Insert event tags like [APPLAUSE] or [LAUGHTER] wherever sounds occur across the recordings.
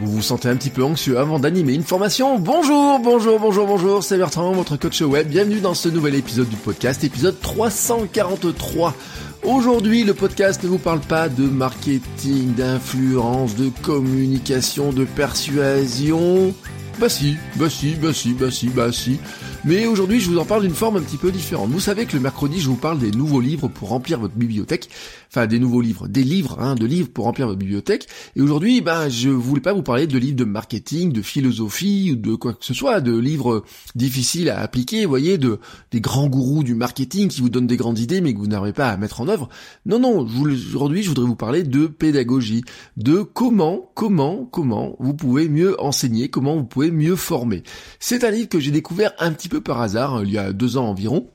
Vous vous sentez un petit peu anxieux avant d'animer une formation Bonjour, bonjour, bonjour, bonjour, c'est Bertrand, votre coach web. Bienvenue dans ce nouvel épisode du podcast, épisode 343. Aujourd'hui, le podcast ne vous parle pas de marketing, d'influence, de communication, de persuasion. Bah si, bah si, bah si, bah si, bah si. Mais aujourd'hui, je vous en parle d'une forme un petit peu différente. Vous savez que le mercredi, je vous parle des nouveaux livres pour remplir votre bibliothèque. Enfin, des nouveaux livres, des livres, hein, de livres pour remplir votre bibliothèque. Et aujourd'hui, ben, je voulais pas vous parler de livres de marketing, de philosophie ou de quoi que ce soit, de livres difficiles à appliquer, vous voyez, de des grands gourous du marketing qui vous donnent des grandes idées mais que vous n'arrivez pas à mettre en œuvre. Non, non. Aujourd'hui, je voudrais vous parler de pédagogie, de comment, comment, comment vous pouvez mieux enseigner, comment vous pouvez mieux former. C'est un livre que j'ai découvert un petit peu par hasard, hein, il y a deux ans environ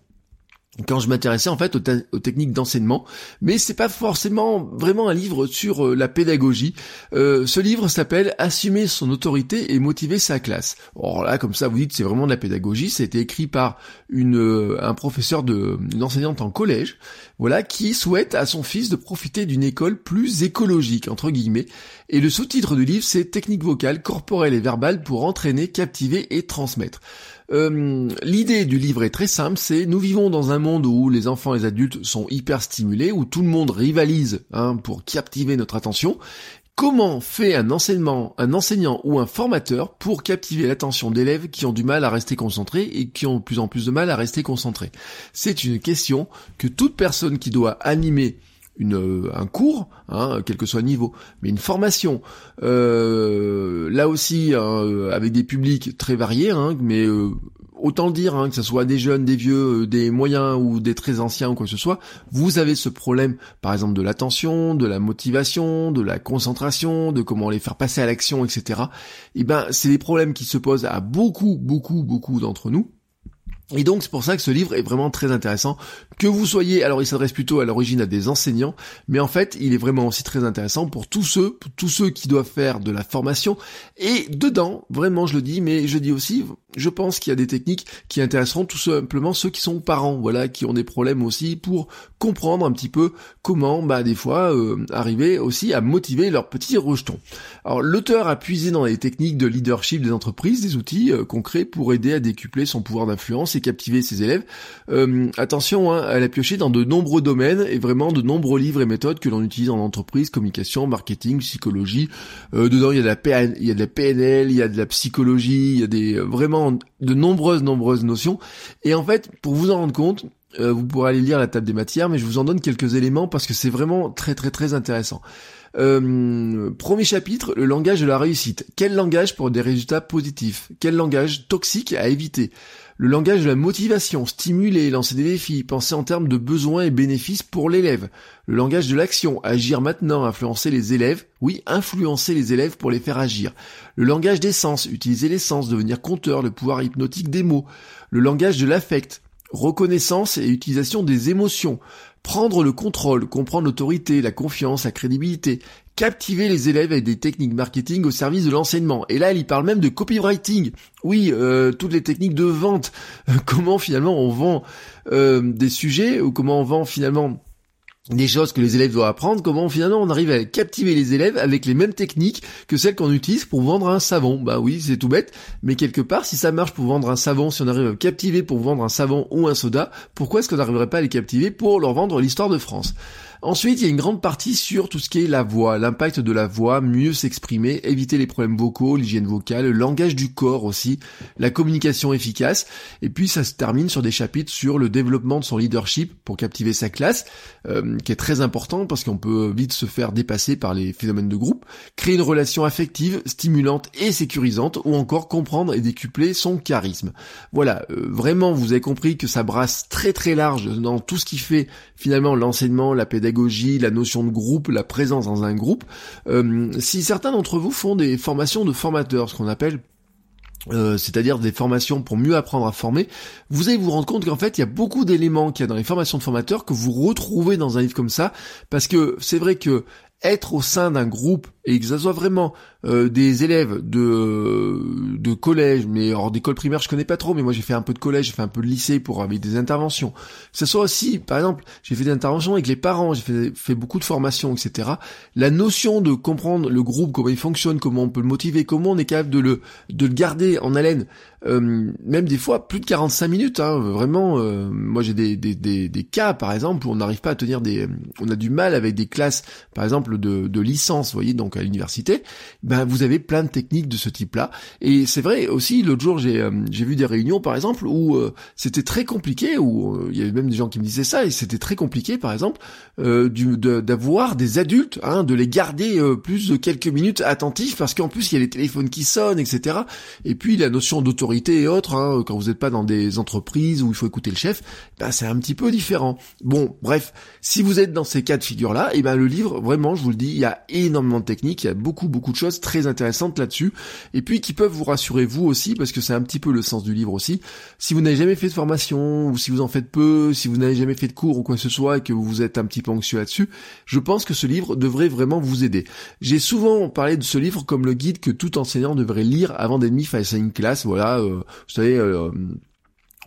quand je m'intéressais en fait aux, techniques d'enseignement, mais c'est pas forcément vraiment un livre sur euh, la pédagogie. Euh, ce livre s'appelle Assumer son autorité et motiver sa classe. Or là, comme ça, vous dites c'est vraiment de la pédagogie. C'était écrit par une euh, un professeur de une enseignante en collège, voilà, qui souhaite à son fils de profiter d'une école plus écologique entre guillemets. Et le sous-titre du livre c'est techniques vocales, corporelles et verbales pour entraîner, captiver et transmettre. Euh, l'idée du livre est très simple, c'est nous vivons dans un monde où les enfants et les adultes sont hyper stimulés, où tout le monde rivalise hein, pour captiver notre attention. Comment fait un enseignement, un enseignant ou un formateur pour captiver l'attention d'élèves qui ont du mal à rester concentrés et qui ont de plus en plus de mal à rester concentrés? C'est une question que toute personne qui doit animer une, euh, un cours, hein, quel que soit le niveau, mais une formation, euh, là aussi hein, avec des publics très variés, hein, mais euh, autant le dire, que ce soit des jeunes, des vieux, des moyens ou des très anciens ou quoi que ce soit, vous avez ce problème, par exemple de l'attention, de la motivation, de la concentration, de comment les faire passer à l'action, etc. Et eh ben, c'est des problèmes qui se posent à beaucoup, beaucoup, beaucoup d'entre nous. Et donc c'est pour ça que ce livre est vraiment très intéressant. Que vous soyez, alors il s'adresse plutôt à l'origine à des enseignants, mais en fait il est vraiment aussi très intéressant pour tous ceux, tous ceux qui doivent faire de la formation. Et dedans, vraiment je le dis, mais je dis aussi, je pense qu'il y a des techniques qui intéresseront tout simplement ceux qui sont parents, voilà, qui ont des problèmes aussi pour comprendre un petit peu comment, bah des fois, euh, arriver aussi à motiver leurs petits rejetons. Alors l'auteur a puisé dans les techniques de leadership des entreprises, des outils euh, concrets pour aider à décupler son pouvoir d'influence et captiver ses élèves. Euh, attention, hein, elle a pioché dans de nombreux domaines et vraiment de nombreux livres et méthodes que l'on utilise en entreprise, communication, marketing, psychologie. dedans il y a de la il y a de la PNL, il y a de la psychologie, il y a des vraiment de nombreuses, nombreuses notions. Et en fait, pour vous en rendre compte, euh, vous pourrez aller lire la table des matières, mais je vous en donne quelques éléments parce que c'est vraiment très très très intéressant. Euh, premier chapitre, le langage de la réussite. Quel langage pour des résultats positifs? Quel langage toxique à éviter? Le langage de la motivation, stimuler, lancer des défis, penser en termes de besoins et bénéfices pour l'élève. Le langage de l'action, agir maintenant, influencer les élèves. Oui, influencer les élèves pour les faire agir. Le langage des sens, utiliser les sens, devenir compteur, le pouvoir hypnotique des mots. Le langage de l'affect, reconnaissance et utilisation des émotions. Prendre le contrôle, comprendre l'autorité, la confiance, la crédibilité, captiver les élèves avec des techniques marketing au service de l'enseignement. Et là, il parle même de copywriting. Oui, euh, toutes les techniques de vente. [LAUGHS] comment finalement on vend euh, des sujets ou comment on vend finalement des choses que les élèves doivent apprendre, comment finalement on arrive à captiver les élèves avec les mêmes techniques que celles qu'on utilise pour vendre un savon. Bah oui, c'est tout bête, mais quelque part, si ça marche pour vendre un savon, si on arrive à captiver pour vendre un savon ou un soda, pourquoi est-ce qu'on n'arriverait pas à les captiver pour leur vendre l'histoire de France? Ensuite, il y a une grande partie sur tout ce qui est la voix, l'impact de la voix, mieux s'exprimer, éviter les problèmes vocaux, l'hygiène vocale, le langage du corps aussi, la communication efficace. Et puis ça se termine sur des chapitres sur le développement de son leadership pour captiver sa classe, euh, qui est très important parce qu'on peut vite se faire dépasser par les phénomènes de groupe, créer une relation affective, stimulante et sécurisante, ou encore comprendre et décupler son charisme. Voilà, euh, vraiment vous avez compris que ça brasse très très large dans tout ce qui fait finalement l'enseignement, la pédagogie, la notion de groupe, la présence dans un groupe. Euh, si certains d'entre vous font des formations de formateurs, ce qu'on appelle euh, c'est-à-dire des formations pour mieux apprendre à former, vous allez vous rendre compte qu'en fait il y a beaucoup d'éléments qu'il y a dans les formations de formateurs que vous retrouvez dans un livre comme ça, parce que c'est vrai que être au sein d'un groupe et que ça soit vraiment euh, des élèves de de collège, mais hors d'école primaire je connais pas trop, mais moi j'ai fait un peu de collège, j'ai fait un peu de lycée pour avec des interventions. Que ce soit aussi, par exemple, j'ai fait des interventions avec les parents, j'ai fait, fait beaucoup de formations, etc. La notion de comprendre le groupe, comment il fonctionne, comment on peut le motiver, comment on est capable de le de le garder en haleine, euh, même des fois plus de 45 minutes. Hein, vraiment, euh, moi j'ai des, des, des, des, cas par exemple où on n'arrive pas à tenir des, on a du mal avec des classes, par exemple de, de licence, vous voyez, donc à l'université. Ben vous avez plein de techniques de ce type-là. Et c'est vrai aussi, l'autre jour j'ai euh, j'ai vu des réunions par exemple où c'était très compliqué, où il y avait même des gens qui me disaient ça et c'était très compliqué par exemple d'avoir des adultes, hein, de les garder plus de quelques minutes attentifs parce qu'en plus il y a les téléphones qui sonnent, etc. Et puis la notion d'autorité et autres, hein, quand vous n'êtes pas dans des entreprises où il faut écouter le chef, ben c'est un petit peu différent. Bon, bref, si vous êtes dans ces cas de figure-là, et ben le livre, vraiment, je vous le dis, il y a énormément de techniques, il y a beaucoup beaucoup de choses très intéressantes là-dessus, et puis qui peuvent vous rassurer vous aussi, parce que c'est un petit peu le sens du livre aussi. Si vous n'avez jamais fait de formation, ou si vous en faites peu, si vous n'avez jamais fait de cours ou quoi que ce soit, et que vous êtes un petit peu anxieux là-dessus, je pense que ce livre devrait vraiment vous aider. J'ai souvent parlé de ce livre comme le guide que tout enseignant devrait lire avant d'être face à une classe, voilà, euh, vous savez, euh,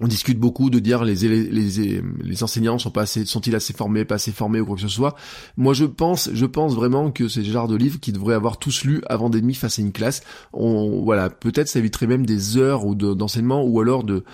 on discute beaucoup de dire les, les, les, enseignants sont pas assez, sont-ils assez formés, pas assez formés ou quoi que ce soit. Moi, je pense, je pense vraiment que c'est le genre de livre qui devrait avoir tous lu avant d'être mis face à une classe. On, voilà, peut-être ça éviterait même des heures ou d'enseignement ou alors de,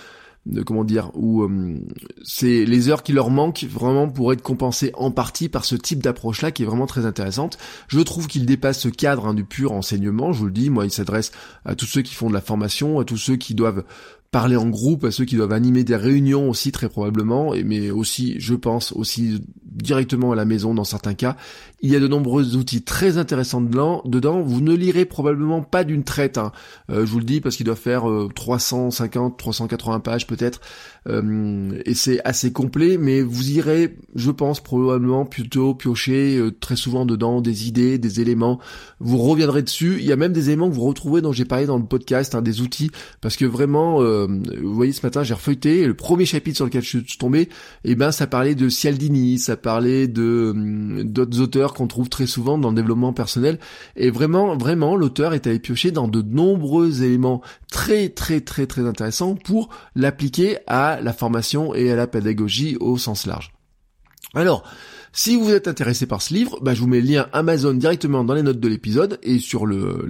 de comment dire, où euh, c'est les heures qui leur manquent vraiment pour être compensées en partie par ce type d'approche-là qui est vraiment très intéressante. Je trouve qu'il dépasse ce cadre hein, du pur enseignement, je vous le dis, moi il s'adresse à tous ceux qui font de la formation, à tous ceux qui doivent parler en groupe, à ceux qui doivent animer des réunions aussi très probablement, mais aussi, je pense, aussi directement à la maison dans certains cas. Il y a de nombreux outils très intéressants dedans. Vous ne lirez probablement pas d'une traite, hein. euh, je vous le dis, parce qu'il doit faire 350, euh, 380 pages peut-être, euh, et c'est assez complet, mais vous irez, je pense, probablement plutôt piocher très souvent dedans des idées, des éléments. Vous reviendrez dessus. Il y a même des éléments que vous retrouvez dont j'ai parlé dans le podcast, hein, des outils, parce que vraiment, vous voyez, ce matin, j'ai refeuilleté, le premier chapitre sur lequel je suis tombé, et eh ben, ça parlait de Cialdini, ça parler de hum, d'autres auteurs qu'on trouve très souvent dans le développement personnel. Et vraiment, vraiment, l'auteur est allé piocher dans de nombreux éléments très, très, très, très intéressants pour l'appliquer à la formation et à la pédagogie au sens large. Alors, si vous êtes intéressé par ce livre, bah, je vous mets le lien Amazon directement dans les notes de l'épisode et sur le,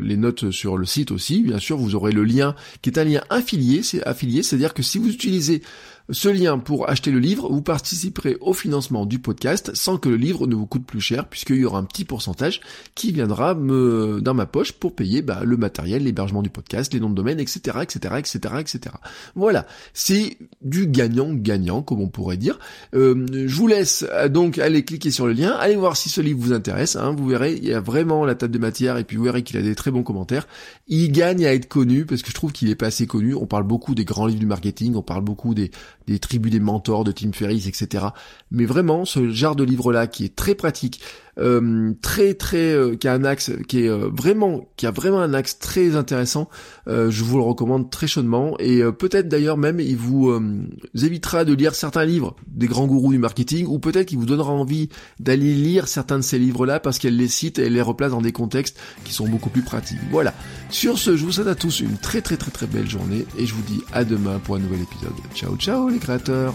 les notes sur le site aussi. Bien sûr, vous aurez le lien qui est un lien affilié. C'est affilié, c'est-à-dire que si vous utilisez ce lien pour acheter le livre, vous participerez au financement du podcast sans que le livre ne vous coûte plus cher puisqu'il y aura un petit pourcentage qui viendra me, dans ma poche pour payer bah, le matériel, l'hébergement du podcast, les noms de domaine, etc., etc., etc., etc. Voilà, c'est du gagnant-gagnant comme on pourrait dire. Euh, je vous laisse euh, donc aller cliquer sur le lien, allez voir si ce livre vous intéresse. Hein, vous verrez, il y a vraiment la table de matière et puis vous verrez qu'il a des très bons commentaires. Il gagne à être connu parce que je trouve qu'il est pas assez connu. On parle beaucoup des grands livres du marketing, on parle beaucoup des des tribus des mentors de Tim Ferriss, etc. Mais vraiment, ce genre de livre-là qui est très pratique, euh, très très, euh, qui a un axe, qui est euh, vraiment, qui a vraiment un axe très intéressant, je vous le recommande très chaudement. Et peut-être d'ailleurs même, il vous évitera de lire certains livres des grands gourous du marketing, ou peut-être qu'il vous donnera envie d'aller lire certains de ces livres-là parce qu'elle les cite et les replace dans des contextes qui sont beaucoup plus pratiques. Voilà. Sur ce, je vous souhaite à tous une très très très très belle journée et je vous dis à demain pour un nouvel épisode. Ciao ciao les créateurs